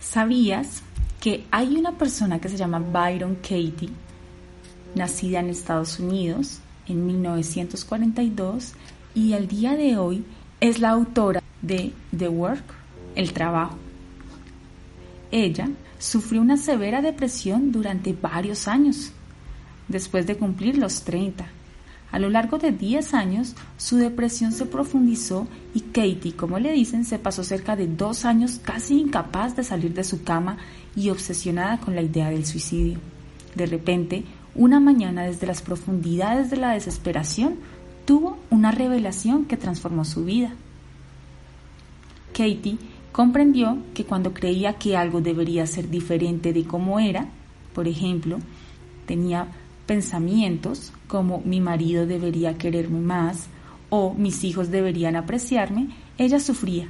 ¿Sabías que hay una persona que se llama Byron Katie, nacida en Estados Unidos en 1942 y al día de hoy es la autora de The Work, El Trabajo? Ella sufrió una severa depresión durante varios años, después de cumplir los 30. A lo largo de 10 años, su depresión se profundizó y Katie, como le dicen, se pasó cerca de dos años casi incapaz de salir de su cama y obsesionada con la idea del suicidio. De repente, una mañana desde las profundidades de la desesperación, tuvo una revelación que transformó su vida. Katie comprendió que cuando creía que algo debería ser diferente de como era, por ejemplo, tenía pensamientos como mi marido debería quererme más o mis hijos deberían apreciarme, ella sufría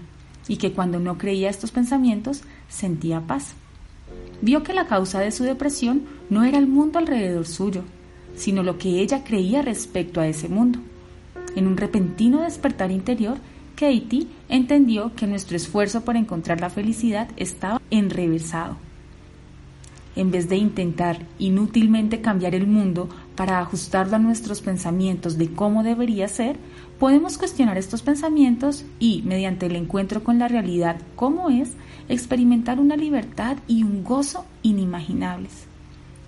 y que cuando no creía estos pensamientos sentía paz. Vio que la causa de su depresión no era el mundo alrededor suyo, sino lo que ella creía respecto a ese mundo. En un repentino despertar interior, Katie entendió que nuestro esfuerzo por encontrar la felicidad estaba enrevesado en vez de intentar inútilmente cambiar el mundo para ajustarlo a nuestros pensamientos de cómo debería ser, podemos cuestionar estos pensamientos y, mediante el encuentro con la realidad como es, experimentar una libertad y un gozo inimaginables.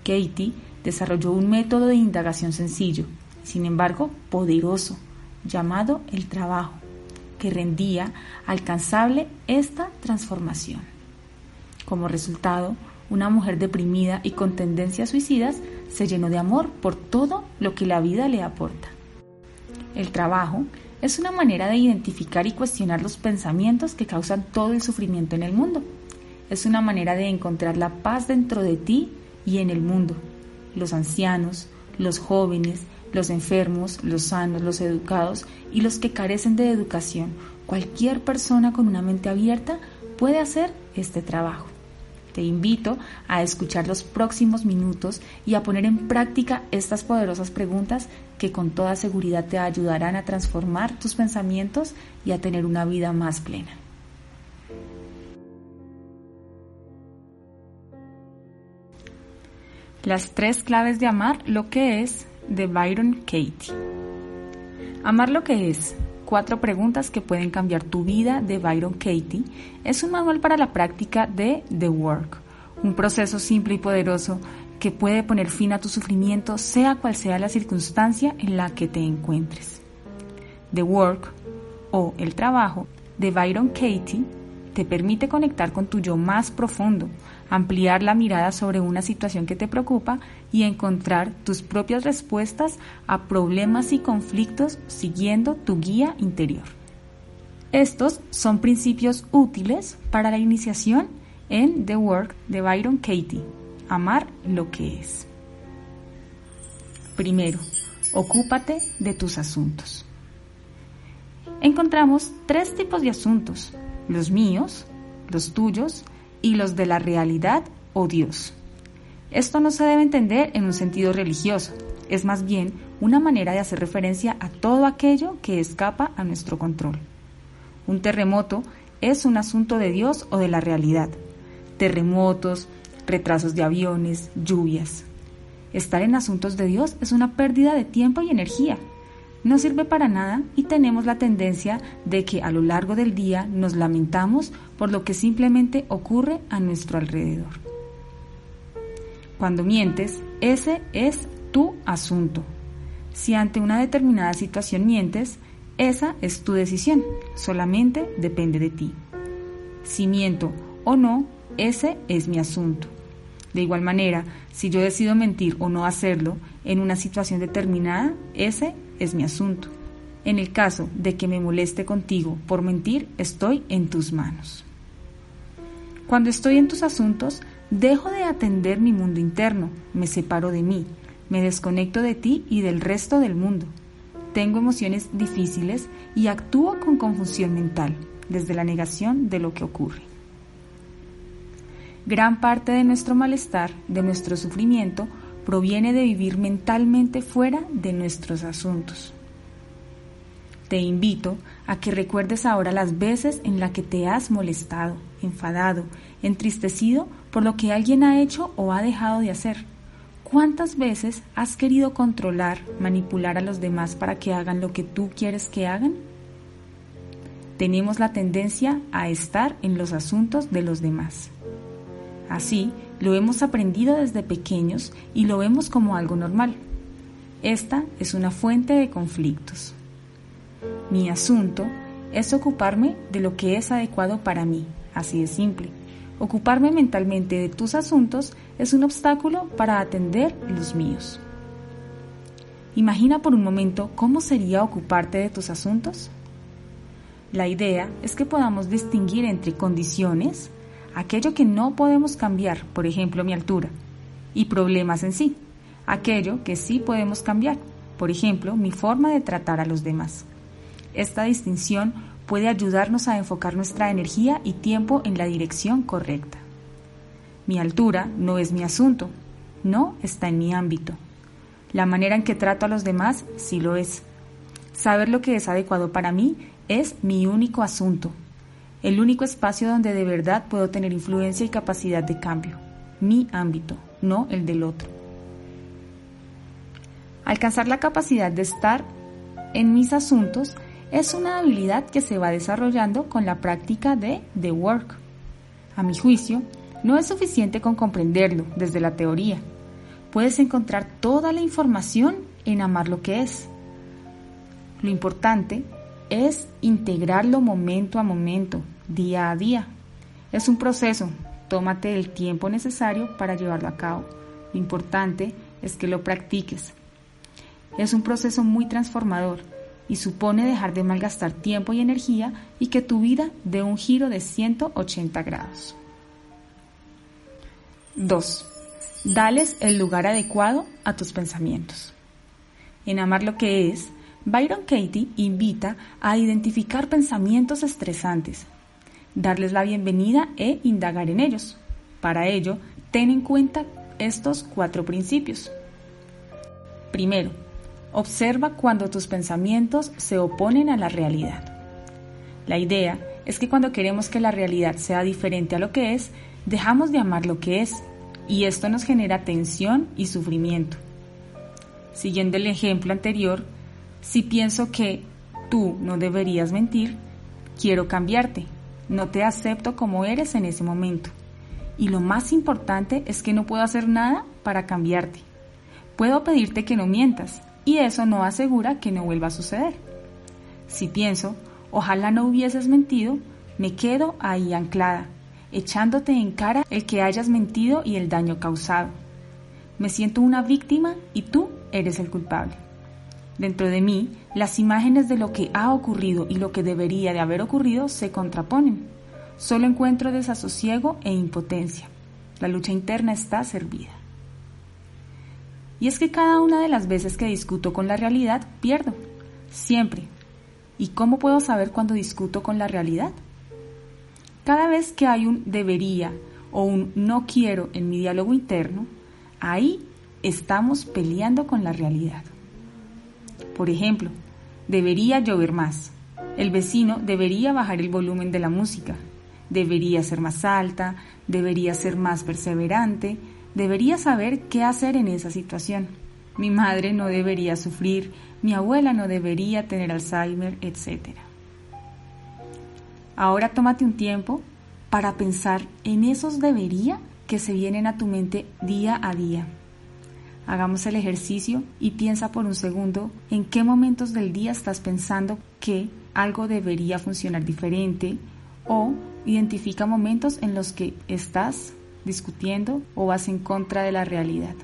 Katie desarrolló un método de indagación sencillo, sin embargo poderoso, llamado el trabajo, que rendía alcanzable esta transformación. Como resultado, una mujer deprimida y con tendencias suicidas se llenó de amor por todo lo que la vida le aporta. El trabajo es una manera de identificar y cuestionar los pensamientos que causan todo el sufrimiento en el mundo. Es una manera de encontrar la paz dentro de ti y en el mundo. Los ancianos, los jóvenes, los enfermos, los sanos, los educados y los que carecen de educación, cualquier persona con una mente abierta puede hacer este trabajo. Te invito a escuchar los próximos minutos y a poner en práctica estas poderosas preguntas que con toda seguridad te ayudarán a transformar tus pensamientos y a tener una vida más plena. Las tres claves de amar lo que es de Byron Katie. Amar lo que es Cuatro preguntas que pueden cambiar tu vida de Byron Katie es un manual para la práctica de The Work, un proceso simple y poderoso que puede poner fin a tu sufrimiento sea cual sea la circunstancia en la que te encuentres. The Work o el trabajo de Byron Katie te permite conectar con tu yo más profundo, ampliar la mirada sobre una situación que te preocupa y encontrar tus propias respuestas a problemas y conflictos siguiendo tu guía interior. Estos son principios útiles para la iniciación en The Work de Byron Katie, amar lo que es. Primero, ocúpate de tus asuntos. Encontramos tres tipos de asuntos, los míos, los tuyos y los de la realidad o Dios. Esto no se debe entender en un sentido religioso, es más bien una manera de hacer referencia a todo aquello que escapa a nuestro control. Un terremoto es un asunto de Dios o de la realidad. Terremotos, retrasos de aviones, lluvias. Estar en asuntos de Dios es una pérdida de tiempo y energía, no sirve para nada y tenemos la tendencia de que a lo largo del día nos lamentamos por lo que simplemente ocurre a nuestro alrededor. Cuando mientes, ese es tu asunto. Si ante una determinada situación mientes, esa es tu decisión, solamente depende de ti. Si miento o no, ese es mi asunto. De igual manera, si yo decido mentir o no hacerlo en una situación determinada, ese es mi asunto. En el caso de que me moleste contigo por mentir, estoy en tus manos. Cuando estoy en tus asuntos, dejo de atender mi mundo interno, me separo de mí, me desconecto de ti y del resto del mundo. Tengo emociones difíciles y actúo con confusión mental, desde la negación de lo que ocurre. Gran parte de nuestro malestar, de nuestro sufrimiento, proviene de vivir mentalmente fuera de nuestros asuntos. Te invito a que recuerdes ahora las veces en las que te has molestado, enfadado, entristecido por lo que alguien ha hecho o ha dejado de hacer. ¿Cuántas veces has querido controlar, manipular a los demás para que hagan lo que tú quieres que hagan? Tenemos la tendencia a estar en los asuntos de los demás. Así, lo hemos aprendido desde pequeños y lo vemos como algo normal. Esta es una fuente de conflictos. Mi asunto es ocuparme de lo que es adecuado para mí, así de simple. Ocuparme mentalmente de tus asuntos es un obstáculo para atender los míos. Imagina por un momento cómo sería ocuparte de tus asuntos. La idea es que podamos distinguir entre condiciones, aquello que no podemos cambiar, por ejemplo mi altura, y problemas en sí, aquello que sí podemos cambiar, por ejemplo mi forma de tratar a los demás. Esta distinción puede ayudarnos a enfocar nuestra energía y tiempo en la dirección correcta. Mi altura no es mi asunto, no está en mi ámbito. La manera en que trato a los demás sí lo es. Saber lo que es adecuado para mí es mi único asunto, el único espacio donde de verdad puedo tener influencia y capacidad de cambio, mi ámbito, no el del otro. Alcanzar la capacidad de estar en mis asuntos es una habilidad que se va desarrollando con la práctica de The Work. A mi juicio, no es suficiente con comprenderlo desde la teoría. Puedes encontrar toda la información en amar lo que es. Lo importante es integrarlo momento a momento, día a día. Es un proceso, tómate el tiempo necesario para llevarlo a cabo. Lo importante es que lo practiques. Es un proceso muy transformador y supone dejar de malgastar tiempo y energía y que tu vida dé un giro de 180 grados. 2. Dales el lugar adecuado a tus pensamientos. En Amar lo que es, Byron Katie invita a identificar pensamientos estresantes, darles la bienvenida e indagar en ellos. Para ello, ten en cuenta estos cuatro principios. Primero, Observa cuando tus pensamientos se oponen a la realidad. La idea es que cuando queremos que la realidad sea diferente a lo que es, dejamos de amar lo que es, y esto nos genera tensión y sufrimiento. Siguiendo el ejemplo anterior, si pienso que tú no deberías mentir, quiero cambiarte, no te acepto como eres en ese momento. Y lo más importante es que no puedo hacer nada para cambiarte. Puedo pedirte que no mientas, y eso no asegura que no vuelva a suceder. Si pienso, ojalá no hubieses mentido, me quedo ahí anclada, echándote en cara el que hayas mentido y el daño causado. Me siento una víctima y tú eres el culpable. Dentro de mí, las imágenes de lo que ha ocurrido y lo que debería de haber ocurrido se contraponen. Solo encuentro desasosiego e impotencia. La lucha interna está servida. Y es que cada una de las veces que discuto con la realidad, pierdo. Siempre. ¿Y cómo puedo saber cuando discuto con la realidad? Cada vez que hay un debería o un no quiero en mi diálogo interno, ahí estamos peleando con la realidad. Por ejemplo, debería llover más. El vecino debería bajar el volumen de la música. Debería ser más alta, debería ser más perseverante, debería saber qué hacer en esa situación. Mi madre no debería sufrir, mi abuela no debería tener Alzheimer, etc. Ahora tómate un tiempo para pensar en esos debería que se vienen a tu mente día a día. Hagamos el ejercicio y piensa por un segundo en qué momentos del día estás pensando que algo debería funcionar diferente o identifica momentos en los que estás discutiendo o vas en contra de la realidad.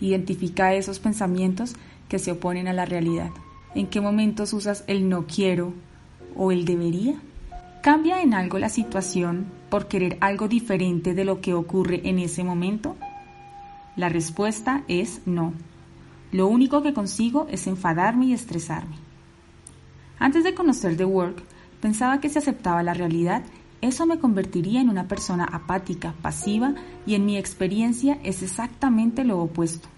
Identifica esos pensamientos que se oponen a la realidad. ¿En qué momentos usas el no quiero o el debería? ¿Cambia en algo la situación por querer algo diferente de lo que ocurre en ese momento? La respuesta es no. Lo único que consigo es enfadarme y estresarme. Antes de conocer The Work, pensaba que si aceptaba la realidad, eso me convertiría en una persona apática, pasiva y en mi experiencia es exactamente lo opuesto.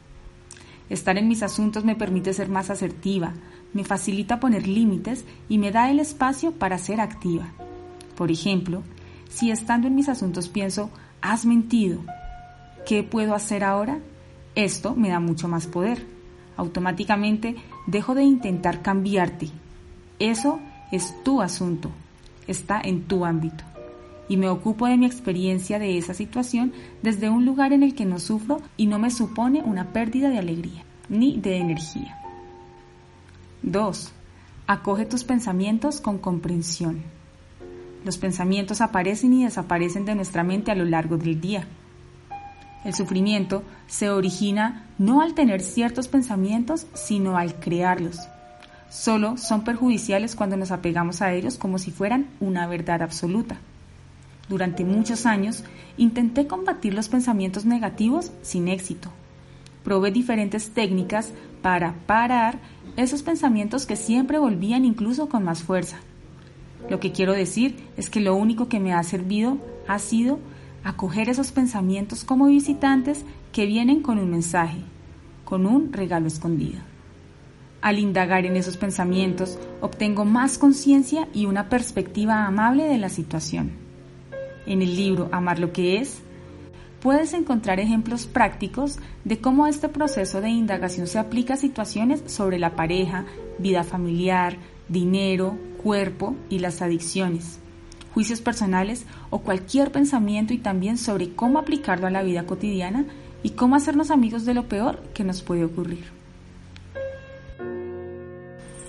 Estar en mis asuntos me permite ser más asertiva, me facilita poner límites y me da el espacio para ser activa. Por ejemplo, si estando en mis asuntos pienso, has mentido, ¿qué puedo hacer ahora? Esto me da mucho más poder. Automáticamente dejo de intentar cambiarte. Eso es tu asunto, está en tu ámbito. Y me ocupo de mi experiencia de esa situación desde un lugar en el que no sufro y no me supone una pérdida de alegría ni de energía. 2. Acoge tus pensamientos con comprensión. Los pensamientos aparecen y desaparecen de nuestra mente a lo largo del día. El sufrimiento se origina no al tener ciertos pensamientos, sino al crearlos. Solo son perjudiciales cuando nos apegamos a ellos como si fueran una verdad absoluta. Durante muchos años intenté combatir los pensamientos negativos sin éxito. Probé diferentes técnicas para parar esos pensamientos que siempre volvían incluso con más fuerza. Lo que quiero decir es que lo único que me ha servido ha sido acoger esos pensamientos como visitantes que vienen con un mensaje, con un regalo escondido. Al indagar en esos pensamientos, obtengo más conciencia y una perspectiva amable de la situación. En el libro Amar lo que es, puedes encontrar ejemplos prácticos de cómo este proceso de indagación se aplica a situaciones sobre la pareja, vida familiar, dinero, cuerpo y las adicciones, juicios personales o cualquier pensamiento y también sobre cómo aplicarlo a la vida cotidiana y cómo hacernos amigos de lo peor que nos puede ocurrir.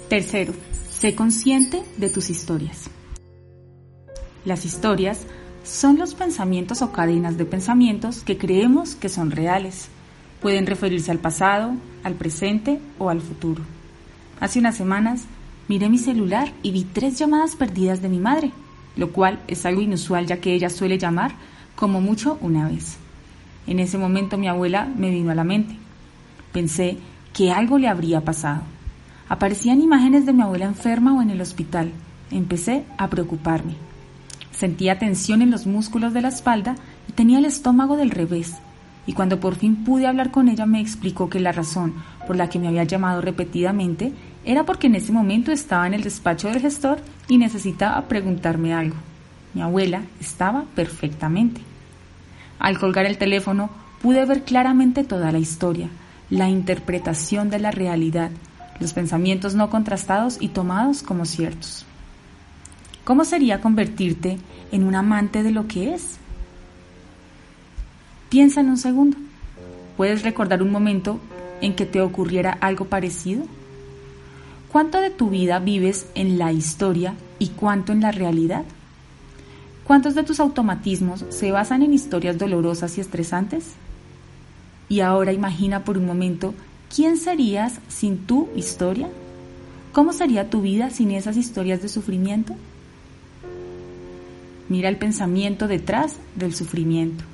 Tercero, sé consciente de tus historias. Las historias son los pensamientos o cadenas de pensamientos que creemos que son reales. Pueden referirse al pasado, al presente o al futuro. Hace unas semanas miré mi celular y vi tres llamadas perdidas de mi madre, lo cual es algo inusual ya que ella suele llamar como mucho una vez. En ese momento mi abuela me vino a la mente. Pensé que algo le habría pasado. Aparecían imágenes de mi abuela enferma o en el hospital. Empecé a preocuparme. Sentía tensión en los músculos de la espalda y tenía el estómago del revés. Y cuando por fin pude hablar con ella me explicó que la razón por la que me había llamado repetidamente era porque en ese momento estaba en el despacho del gestor y necesitaba preguntarme algo. Mi abuela estaba perfectamente. Al colgar el teléfono pude ver claramente toda la historia, la interpretación de la realidad, los pensamientos no contrastados y tomados como ciertos. ¿Cómo sería convertirte en un amante de lo que es? Piensa en un segundo. ¿Puedes recordar un momento en que te ocurriera algo parecido? ¿Cuánto de tu vida vives en la historia y cuánto en la realidad? ¿Cuántos de tus automatismos se basan en historias dolorosas y estresantes? Y ahora imagina por un momento quién serías sin tu historia. ¿Cómo sería tu vida sin esas historias de sufrimiento? Mira el pensamiento detrás del sufrimiento.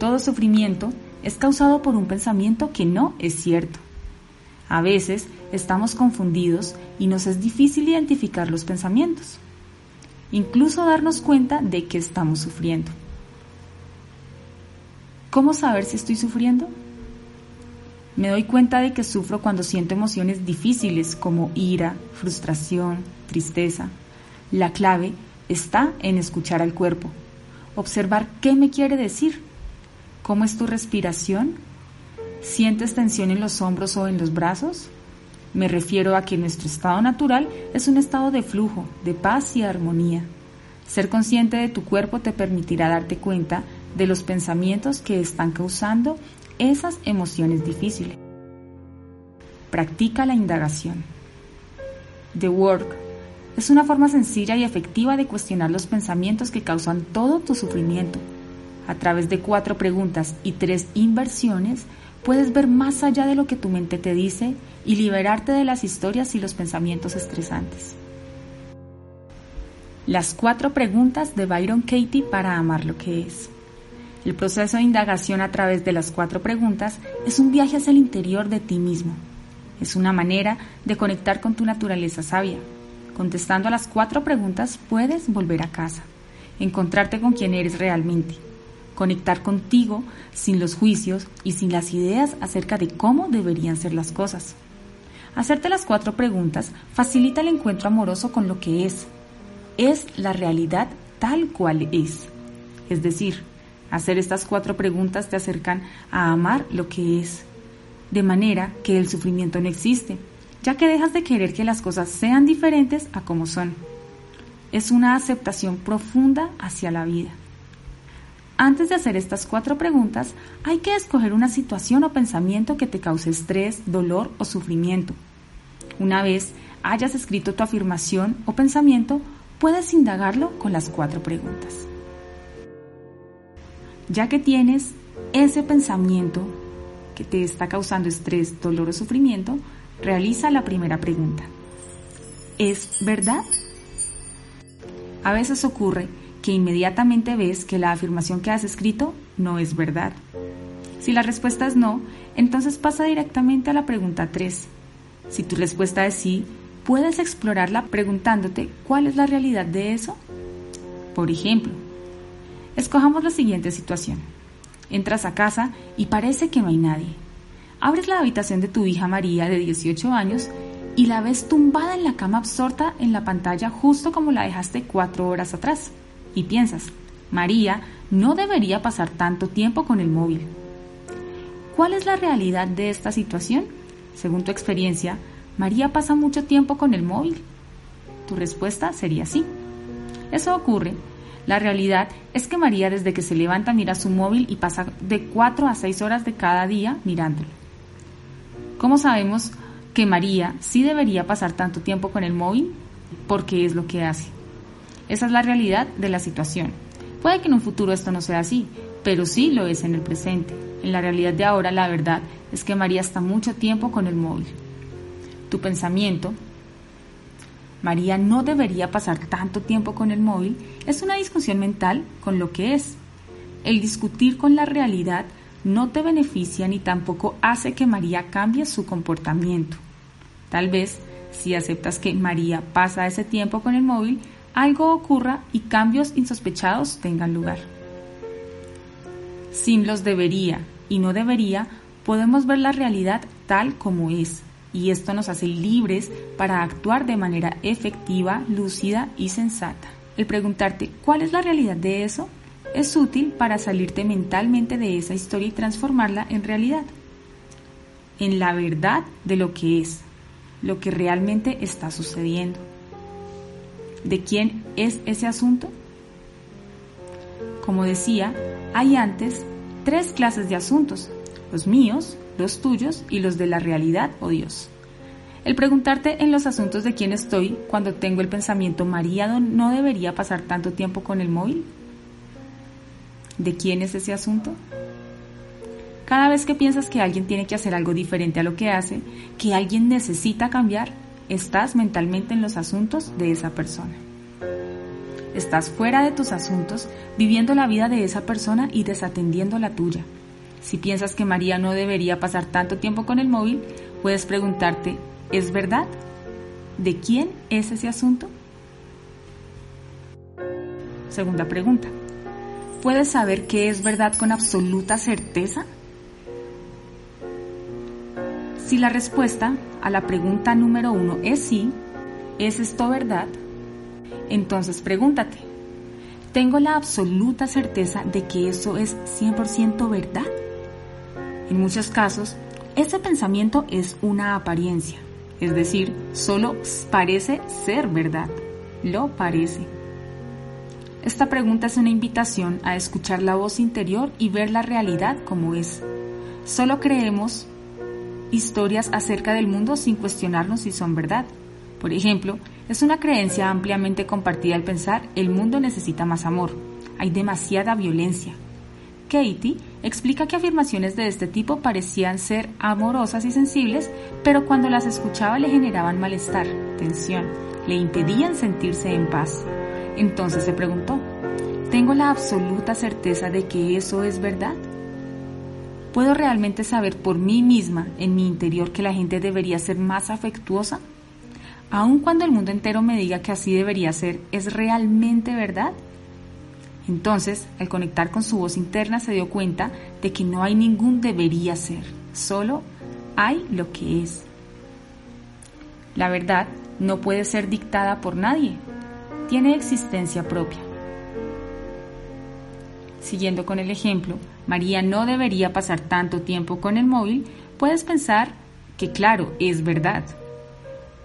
Todo sufrimiento es causado por un pensamiento que no es cierto. A veces estamos confundidos y nos es difícil identificar los pensamientos, incluso darnos cuenta de que estamos sufriendo. ¿Cómo saber si estoy sufriendo? Me doy cuenta de que sufro cuando siento emociones difíciles como ira, frustración, tristeza. La clave está en escuchar al cuerpo, observar qué me quiere decir, cómo es tu respiración ¿Sientes tensión en los hombros o en los brazos? Me refiero a que nuestro estado natural es un estado de flujo, de paz y armonía. Ser consciente de tu cuerpo te permitirá darte cuenta de los pensamientos que están causando esas emociones difíciles. Practica la indagación. The Work es una forma sencilla y efectiva de cuestionar los pensamientos que causan todo tu sufrimiento. A través de cuatro preguntas y tres inversiones, Puedes ver más allá de lo que tu mente te dice y liberarte de las historias y los pensamientos estresantes. Las cuatro preguntas de Byron Katie para amar lo que es. El proceso de indagación a través de las cuatro preguntas es un viaje hacia el interior de ti mismo. Es una manera de conectar con tu naturaleza sabia. Contestando a las cuatro preguntas puedes volver a casa, encontrarte con quien eres realmente, conectar contigo sin los juicios y sin las ideas acerca de cómo deberían ser las cosas. Hacerte las cuatro preguntas facilita el encuentro amoroso con lo que es, es la realidad tal cual es. Es decir, hacer estas cuatro preguntas te acercan a amar lo que es, de manera que el sufrimiento no existe, ya que dejas de querer que las cosas sean diferentes a como son. Es una aceptación profunda hacia la vida. Antes de hacer estas cuatro preguntas, hay que escoger una situación o pensamiento que te cause estrés, dolor o sufrimiento. Una vez hayas escrito tu afirmación o pensamiento, puedes indagarlo con las cuatro preguntas. Ya que tienes ese pensamiento que te está causando estrés, dolor o sufrimiento, realiza la primera pregunta. ¿Es verdad? A veces ocurre que inmediatamente ves que la afirmación que has escrito no es verdad. Si la respuesta es no, entonces pasa directamente a la pregunta 3. Si tu respuesta es sí, puedes explorarla preguntándote cuál es la realidad de eso. Por ejemplo, escojamos la siguiente situación. Entras a casa y parece que no hay nadie. Abres la habitación de tu hija María de 18 años y la ves tumbada en la cama absorta en la pantalla justo como la dejaste cuatro horas atrás. Y piensas, María no debería pasar tanto tiempo con el móvil. ¿Cuál es la realidad de esta situación? Según tu experiencia, María pasa mucho tiempo con el móvil. Tu respuesta sería sí. Eso ocurre. La realidad es que María desde que se levanta mira su móvil y pasa de 4 a 6 horas de cada día mirándolo. ¿Cómo sabemos que María sí debería pasar tanto tiempo con el móvil? Porque es lo que hace. Esa es la realidad de la situación. Puede que en un futuro esto no sea así, pero sí lo es en el presente. En la realidad de ahora la verdad es que María está mucho tiempo con el móvil tu pensamiento, María no debería pasar tanto tiempo con el móvil, es una discusión mental con lo que es. El discutir con la realidad no te beneficia ni tampoco hace que María cambie su comportamiento. Tal vez, si aceptas que María pasa ese tiempo con el móvil, algo ocurra y cambios insospechados tengan lugar. Sin los debería y no debería, podemos ver la realidad tal como es, y esto nos hace libres para actuar de manera efectiva, lúcida y sensata. El preguntarte cuál es la realidad de eso es útil para salirte mentalmente de esa historia y transformarla en realidad, en la verdad de lo que es, lo que realmente está sucediendo. ¿De quién es ese asunto? Como decía, hay antes tres clases de asuntos, los míos, los tuyos y los de la realidad o Dios. El preguntarte en los asuntos de quién estoy cuando tengo el pensamiento María no debería pasar tanto tiempo con el móvil. ¿De quién es ese asunto? Cada vez que piensas que alguien tiene que hacer algo diferente a lo que hace, que alguien necesita cambiar, estás mentalmente en los asuntos de esa persona. Estás fuera de tus asuntos, viviendo la vida de esa persona y desatendiendo la tuya. Si piensas que María no debería pasar tanto tiempo con el móvil, puedes preguntarte, ¿es verdad? ¿De quién es ese asunto? Segunda pregunta. ¿Puedes saber qué es verdad con absoluta certeza? Si la respuesta a la pregunta número uno es sí, ¿es esto verdad? Entonces pregúntate, ¿tengo la absoluta certeza de que eso es 100% verdad? En muchos casos, ese pensamiento es una apariencia, es decir, solo parece ser verdad, lo parece. Esta pregunta es una invitación a escuchar la voz interior y ver la realidad como es. Solo creemos historias acerca del mundo sin cuestionarnos si son verdad. Por ejemplo, es una creencia ampliamente compartida al pensar el mundo necesita más amor. Hay demasiada violencia. Katie explica que afirmaciones de este tipo parecían ser amorosas y sensibles, pero cuando las escuchaba le generaban malestar, tensión, le impedían sentirse en paz. Entonces se preguntó, ¿tengo la absoluta certeza de que eso es verdad? ¿Puedo realmente saber por mí misma, en mi interior, que la gente debería ser más afectuosa? Aun cuando el mundo entero me diga que así debería ser, ¿es realmente verdad? Entonces, al conectar con su voz interna, se dio cuenta de que no hay ningún debería ser, solo hay lo que es. La verdad no puede ser dictada por nadie, tiene existencia propia. Siguiendo con el ejemplo, María no debería pasar tanto tiempo con el móvil, puedes pensar que claro, es verdad.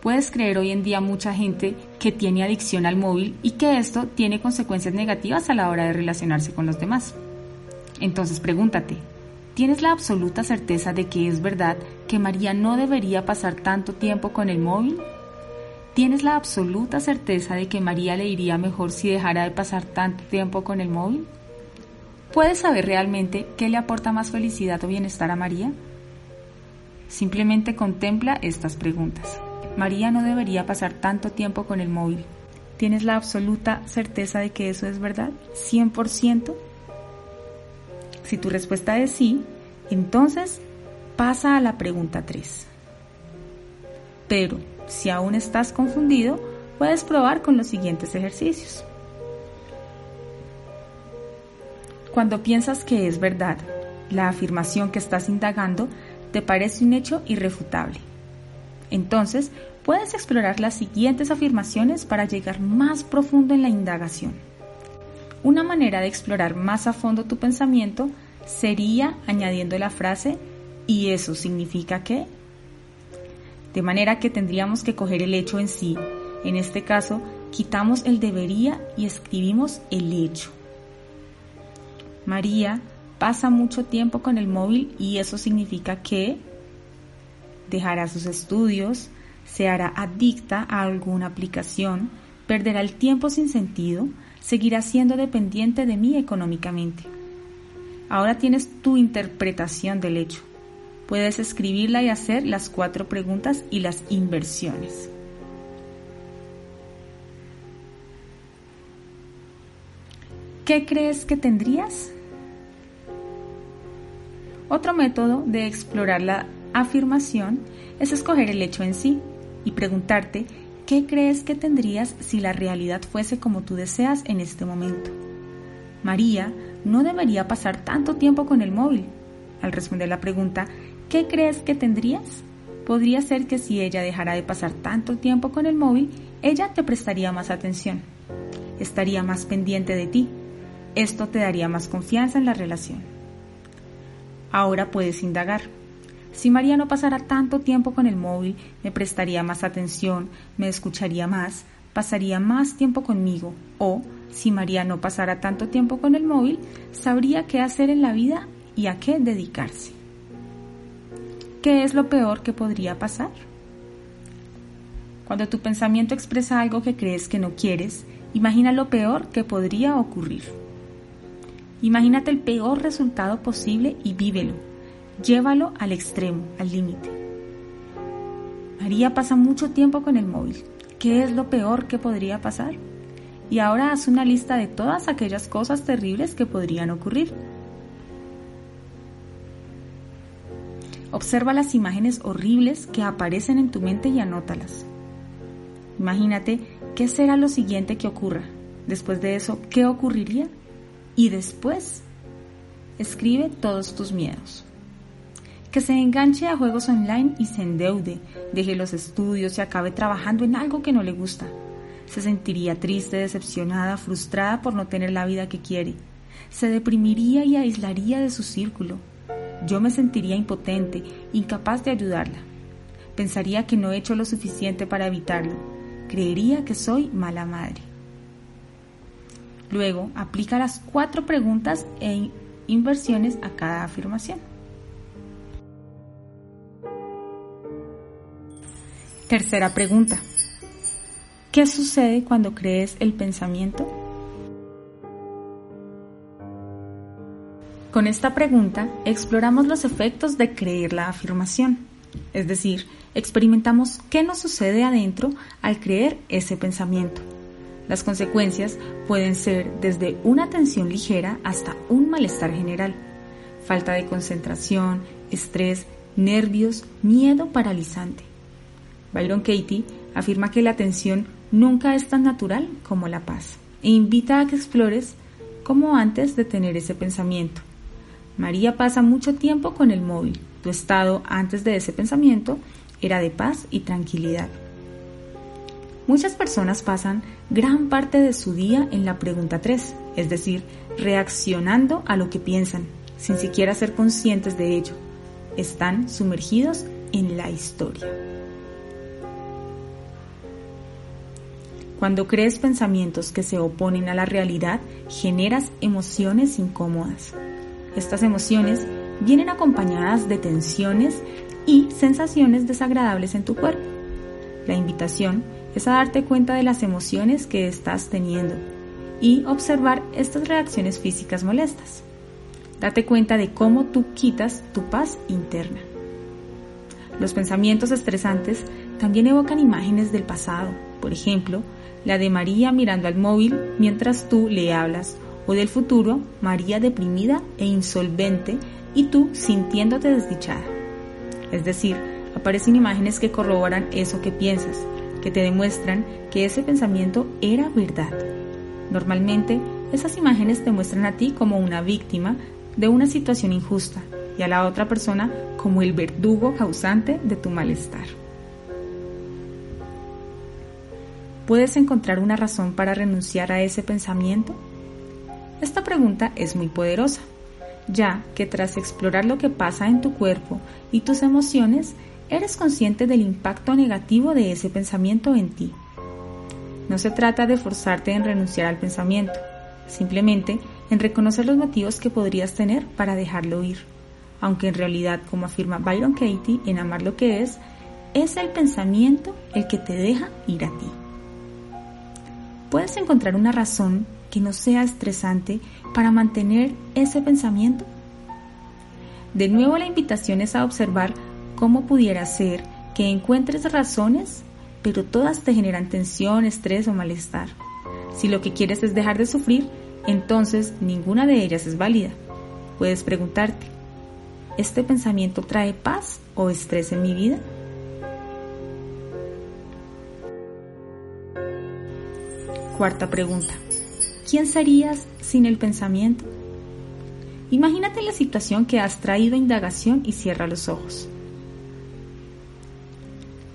Puedes creer hoy en día mucha gente que tiene adicción al móvil y que esto tiene consecuencias negativas a la hora de relacionarse con los demás. Entonces pregúntate, ¿tienes la absoluta certeza de que es verdad que María no debería pasar tanto tiempo con el móvil? ¿Tienes la absoluta certeza de que María le iría mejor si dejara de pasar tanto tiempo con el móvil? ¿Puedes saber realmente qué le aporta más felicidad o bienestar a María? Simplemente contempla estas preguntas. María no debería pasar tanto tiempo con el móvil. ¿Tienes la absoluta certeza de que eso es verdad? ¿100%? Si tu respuesta es sí, entonces pasa a la pregunta 3. Pero, si aún estás confundido, puedes probar con los siguientes ejercicios. Cuando piensas que es verdad, la afirmación que estás indagando te parece un hecho irrefutable. Entonces, puedes explorar las siguientes afirmaciones para llegar más profundo en la indagación. Una manera de explorar más a fondo tu pensamiento sería añadiendo la frase ¿y eso significa qué? De manera que tendríamos que coger el hecho en sí. En este caso, quitamos el debería y escribimos el hecho. María pasa mucho tiempo con el móvil y eso significa que dejará sus estudios, se hará adicta a alguna aplicación, perderá el tiempo sin sentido, seguirá siendo dependiente de mí económicamente. Ahora tienes tu interpretación del hecho. Puedes escribirla y hacer las cuatro preguntas y las inversiones. ¿Qué crees que tendrías? Otro método de explorar la afirmación es escoger el hecho en sí y preguntarte qué crees que tendrías si la realidad fuese como tú deseas en este momento. María no debería pasar tanto tiempo con el móvil. Al responder la pregunta, ¿qué crees que tendrías? Podría ser que si ella dejara de pasar tanto tiempo con el móvil, ella te prestaría más atención, estaría más pendiente de ti. Esto te daría más confianza en la relación. Ahora puedes indagar. Si María no pasara tanto tiempo con el móvil, me prestaría más atención, me escucharía más, pasaría más tiempo conmigo. O, si María no pasara tanto tiempo con el móvil, sabría qué hacer en la vida y a qué dedicarse. ¿Qué es lo peor que podría pasar? Cuando tu pensamiento expresa algo que crees que no quieres, imagina lo peor que podría ocurrir. Imagínate el peor resultado posible y vívelo. Llévalo al extremo, al límite. María pasa mucho tiempo con el móvil. ¿Qué es lo peor que podría pasar? Y ahora haz una lista de todas aquellas cosas terribles que podrían ocurrir. Observa las imágenes horribles que aparecen en tu mente y anótalas. Imagínate qué será lo siguiente que ocurra. Después de eso, ¿qué ocurriría? y después escribe todos tus miedos. Que se enganche a juegos online y se endeude, deje los estudios y acabe trabajando en algo que no le gusta. Se sentiría triste, decepcionada, frustrada por no tener la vida que quiere. Se deprimiría y aislaría de su círculo. Yo me sentiría impotente, incapaz de ayudarla. Pensaría que no he hecho lo suficiente para evitarlo. Creería que soy mala madre. Luego, aplica las cuatro preguntas e inversiones a cada afirmación. Tercera pregunta. ¿Qué sucede cuando crees el pensamiento? Con esta pregunta exploramos los efectos de creer la afirmación, es decir, experimentamos qué nos sucede adentro al creer ese pensamiento. Las consecuencias pueden ser desde una tensión ligera hasta un malestar general, falta de concentración, estrés, nervios, miedo paralizante. Byron Katie afirma que la tensión nunca es tan natural como la paz e invita a que explores como antes de tener ese pensamiento. María pasa mucho tiempo con el móvil. Tu estado antes de ese pensamiento era de paz y tranquilidad. Muchas personas pasan gran parte de su día en la pregunta 3, es decir, reaccionando a lo que piensan, sin siquiera ser conscientes de ello. Están sumergidos en la historia. Cuando crees pensamientos que se oponen a la realidad, generas emociones incómodas. Estas emociones vienen acompañadas de tensiones y sensaciones desagradables en tu cuerpo. La invitación es a darte cuenta de las emociones que estás teniendo y observar estas reacciones físicas molestas. Date cuenta de cómo tú quitas tu paz interna. Los pensamientos estresantes también evocan imágenes del pasado, por ejemplo, la de María mirando al móvil mientras tú le hablas, o del futuro, María deprimida e insolvente y tú sintiéndote desdichada. Es decir, aparecen imágenes que corroboran eso que piensas, que te demuestran que ese pensamiento era verdad. Normalmente, esas imágenes te muestran a ti como una víctima de una situación injusta y a la otra persona como el verdugo causante de tu malestar. ¿Puedes encontrar una razón para renunciar a ese pensamiento? Esta pregunta es muy poderosa, ya que tras explorar lo que pasa en tu cuerpo y tus emociones, eres consciente del impacto negativo de ese pensamiento en ti. No se trata de forzarte en renunciar al pensamiento, simplemente en reconocer los motivos que podrías tener para dejarlo ir, aunque en realidad, como afirma Byron Katie en Amar lo que es, es el pensamiento el que te deja ir a ti. ¿Puedes encontrar una razón que no sea estresante para mantener ese pensamiento? De nuevo la invitación es a observar ¿Cómo pudiera ser que encuentres razones, pero todas te generan tensión, estrés o malestar? Si lo que quieres es dejar de sufrir, entonces ninguna de ellas es válida. Puedes preguntarte, ¿este pensamiento trae paz o estrés en mi vida? Cuarta pregunta. ¿Quién serías sin el pensamiento? Imagínate la situación que has traído a indagación y cierra los ojos.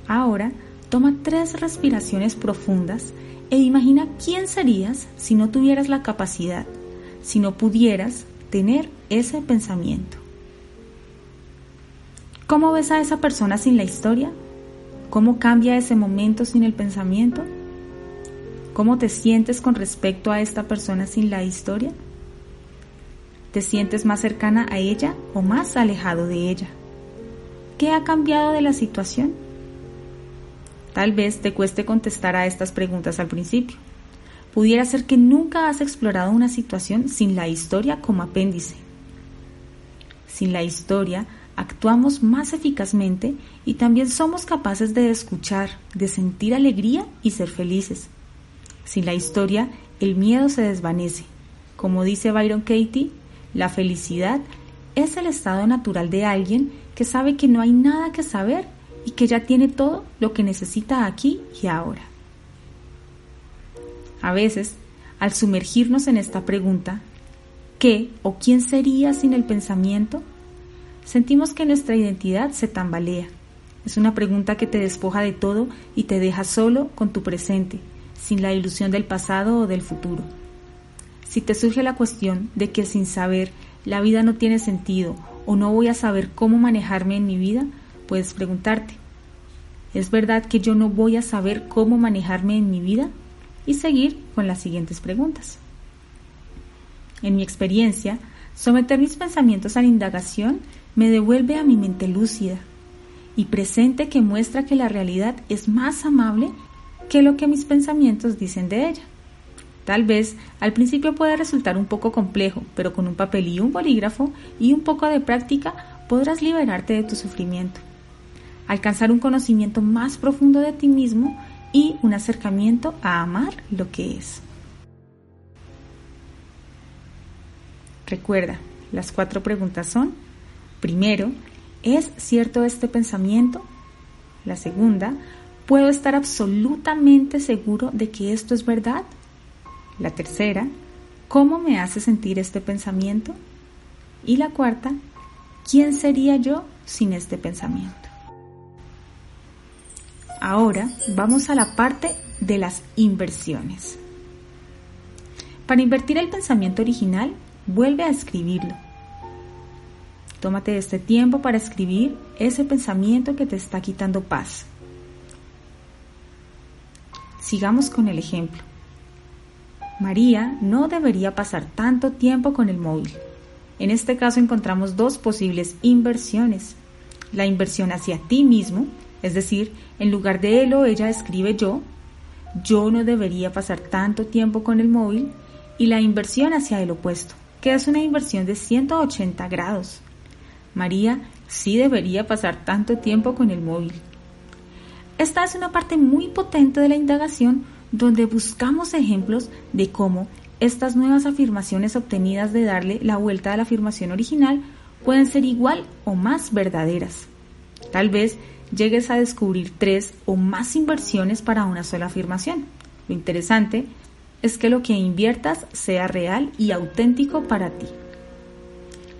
Ahora, toma tres respiraciones profundas e imagina quién serías si no tuvieras la capacidad, si no pudieras tener ese pensamiento. ¿Cómo ves a esa persona sin la historia? ¿Cómo cambia ese momento sin el pensamiento? ¿Cómo te sientes con respecto a esta persona sin la historia? ¿Te sientes más cercana a ella o más alejado de ella? ¿Qué ha cambiado de la situación? Tal vez te cueste contestar a estas preguntas al principio. Pudiera ser que nunca has explorado una situación sin la historia como apéndice. Sin la historia, actuamos más eficazmente y también somos capaces de escuchar, de sentir alegría y ser felices. Sin la historia, el miedo se desvanece. Como dice Byron Katie, la felicidad es el estado natural de alguien que sabe que no hay nada que saber y que ya tiene todo lo que necesita aquí y ahora. A veces, al sumergirnos en esta pregunta, ¿qué o quién sería sin el pensamiento? Sentimos que nuestra identidad se tambalea. Es una pregunta que te despoja de todo y te deja solo con tu presente, sin la ilusión del pasado o del futuro. Si te surge la cuestión de que sin saber la vida no tiene sentido o no voy a saber cómo manejarme en mi vida, puedes preguntarte, ¿es verdad que yo no voy a saber cómo manejarme en mi vida? Y seguir con las siguientes preguntas. En mi experiencia, someter mis pensamientos a la indagación me devuelve a mi mente lúcida y presente que muestra que la realidad es más amable que lo que mis pensamientos dicen de ella. Tal vez al principio pueda resultar un poco complejo, pero con un papel y un bolígrafo y un poco de práctica podrás liberarte de tu sufrimiento alcanzar un conocimiento más profundo de ti mismo y un acercamiento a amar lo que es. Recuerda, las cuatro preguntas son, primero, ¿es cierto este pensamiento? La segunda, ¿puedo estar absolutamente seguro de que esto es verdad? La tercera, ¿cómo me hace sentir este pensamiento? Y la cuarta, ¿quién sería yo sin este pensamiento? Ahora vamos a la parte de las inversiones. Para invertir el pensamiento original Vuelve a escribirlo. Tómate este tiempo para escribir ese pensamiento que te está quitando paz. Sigamos con el ejemplo. María no debería pasar tanto tiempo con el móvil. En este caso encontramos dos posibles inversiones. La inversión hacia ti mismo, es decir, en lugar de él o ella escribe yo, yo no debería pasar tanto tiempo con el móvil, y la inversión hacia el opuesto, que es una inversión de 180 grados. María sí debería pasar tanto tiempo con el móvil. Esta es una parte muy potente de la indagación donde buscamos ejemplos de cómo estas nuevas afirmaciones obtenidas de darle la vuelta a la afirmación original pueden ser igual o más verdaderas. Tal vez llegues a descubrir tres o más inversiones para una sola afirmación. Lo interesante es que lo que inviertas sea real y auténtico para ti.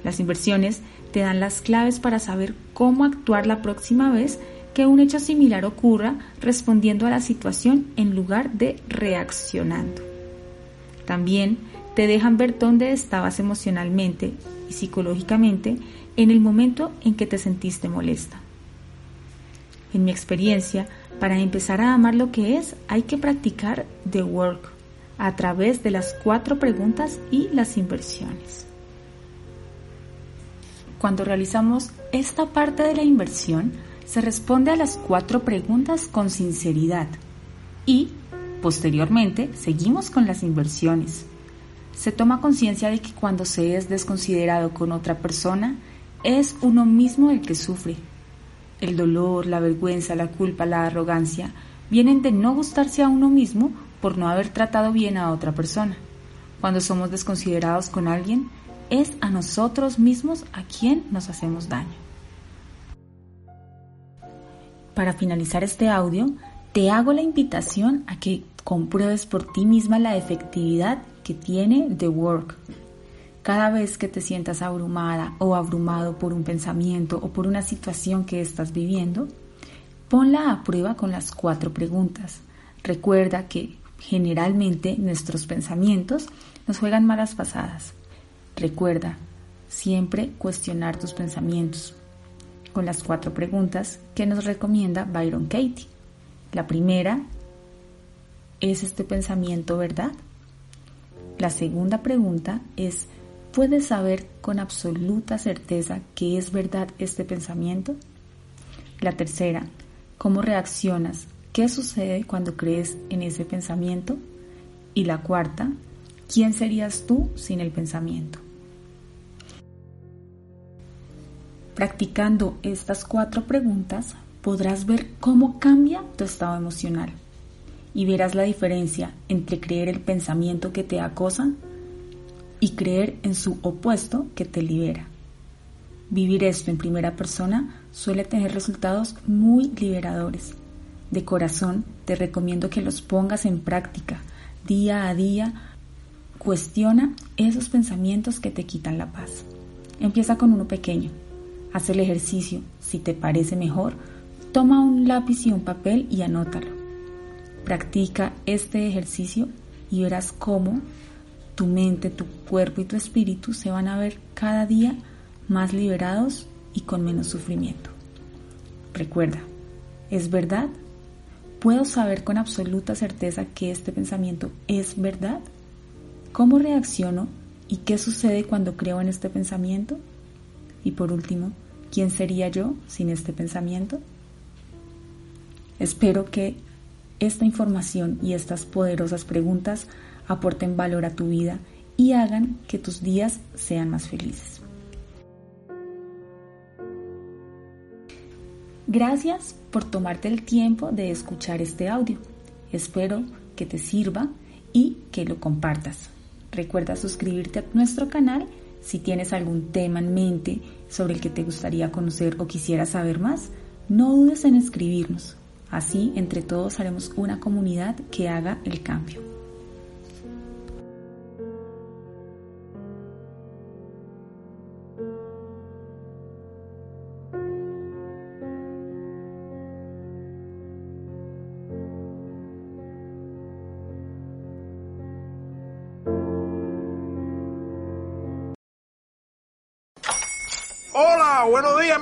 Las inversiones te dan las claves para saber cómo actuar la próxima vez que un hecho similar ocurra respondiendo a la situación en lugar de reaccionando. También te dejan ver dónde estabas emocionalmente y psicológicamente en el momento en que te sentiste molesta. En mi experiencia, para empezar a amar lo que es, hay que practicar the work a través de las cuatro preguntas y las inversiones. Cuando realizamos esta parte de la inversión, se responde a las cuatro preguntas con sinceridad y, posteriormente, seguimos con las inversiones. Se toma conciencia de que cuando se es desconsiderado con otra persona, es uno mismo el que sufre. El dolor, la vergüenza, la culpa, la arrogancia vienen de no gustarse a uno mismo por no haber tratado bien a otra persona. Cuando somos desconsiderados con alguien, es a nosotros mismos a quien nos hacemos daño. Para finalizar este audio, te hago la invitación a que compruebes por ti misma la efectividad que tiene The Work. Cada vez que te sientas abrumada o abrumado por un pensamiento o por una situación que estás viviendo, ponla a prueba con las cuatro preguntas. Recuerda que Generalmente nuestros pensamientos nos juegan malas pasadas. Recuerda siempre cuestionar tus pensamientos con las cuatro preguntas que nos recomienda Byron Katie. La primera, ¿es este pensamiento verdad? La segunda pregunta es, ¿puedes saber con absoluta certeza que es verdad este pensamiento? La tercera, ¿cómo reaccionas ¿Qué sucede cuando crees en ese pensamiento? Y la cuarta, ¿quién serías tú sin el pensamiento? Practicando estas cuatro preguntas podrás ver cómo cambia tu estado emocional y verás la diferencia entre creer el pensamiento que te acosa y creer en su opuesto que te libera. Vivir esto en primera persona suele tener resultados muy liberadores de corazón te recomiendo que los pongas en práctica día a día. Cuestiona esos pensamientos que te quitan la paz. Empieza con uno pequeño. Haz el ejercicio. Si te parece mejor, toma un lápiz y un papel y anótalo. Practica este ejercicio y verás cómo tu mente, tu cuerpo y tu espíritu se van a ver cada día más liberados y con menos sufrimiento. Recuerda, es verdad ¿Puedo saber con absoluta certeza que este pensamiento es verdad? ¿Cómo reacciono y qué sucede cuando creo en este pensamiento? Y por último, ¿quién sería yo sin este pensamiento? Espero que esta información y estas poderosas preguntas aporten valor a tu vida y hagan que tus días sean más felices. Gracias por tomarte el tiempo de escuchar este audio. Espero que te sirva y que lo compartas. Recuerda suscribirte a nuestro canal si tienes algún tema en mente sobre el que te gustaría conocer o quisieras saber más. No dudes en escribirnos. Así, entre todos haremos una comunidad que haga el cambio.